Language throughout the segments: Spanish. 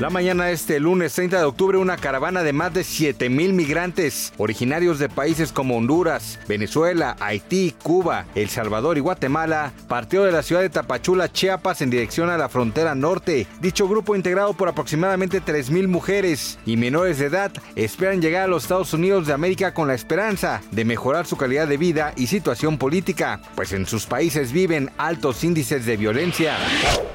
La mañana de este lunes 30 de octubre, una caravana de más de 7 mil migrantes originarios de países como Honduras, Venezuela, Haití, Cuba, El Salvador y Guatemala partió de la ciudad de Tapachula, Chiapas, en dirección a la frontera norte. Dicho grupo, integrado por aproximadamente 3 mil mujeres y menores de edad, esperan llegar a los Estados Unidos de América con la esperanza de mejorar su calidad de vida y situación política, pues en sus países viven altos índices de violencia.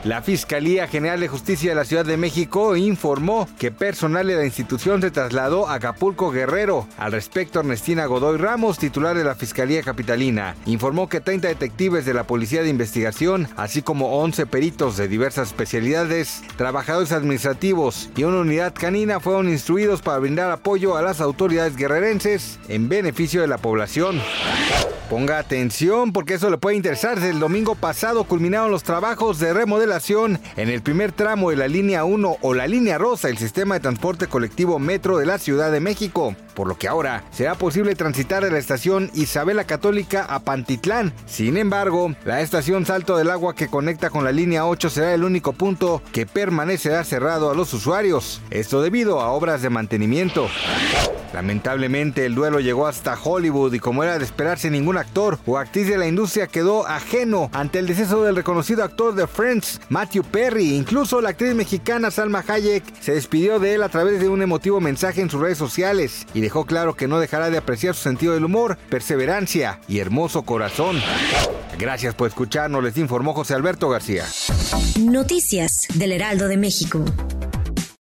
La Fiscalía General de Justicia de la Ciudad de México informó que personal de la institución se trasladó a Acapulco Guerrero. Al respecto, Ernestina Godoy Ramos, titular de la Fiscalía Capitalina, informó que 30 detectives de la Policía de Investigación, así como 11 peritos de diversas especialidades, trabajadores administrativos y una unidad canina fueron instruidos para brindar apoyo a las autoridades guerrerenses en beneficio de la población. Ponga atención porque eso le puede interesar. El domingo pasado culminaron los trabajos de remodelación en el primer tramo de la línea 1 o la línea rosa, el sistema de transporte colectivo metro de la Ciudad de México, por lo que ahora será posible transitar de la estación Isabela Católica a Pantitlán. Sin embargo, la estación Salto del Agua que conecta con la línea 8 será el único punto que permanecerá cerrado a los usuarios. Esto debido a obras de mantenimiento. Lamentablemente el duelo llegó hasta Hollywood y como era de esperarse ningún actor o actriz de la industria quedó ajeno ante el deceso del reconocido actor de Friends, Matthew Perry. Incluso la actriz mexicana Salma Hayek se despidió de él a través de un emotivo mensaje en sus redes sociales y dejó claro que no dejará de apreciar su sentido del humor, perseverancia y hermoso corazón. Gracias por escucharnos, les informó José Alberto García. Noticias del Heraldo de México.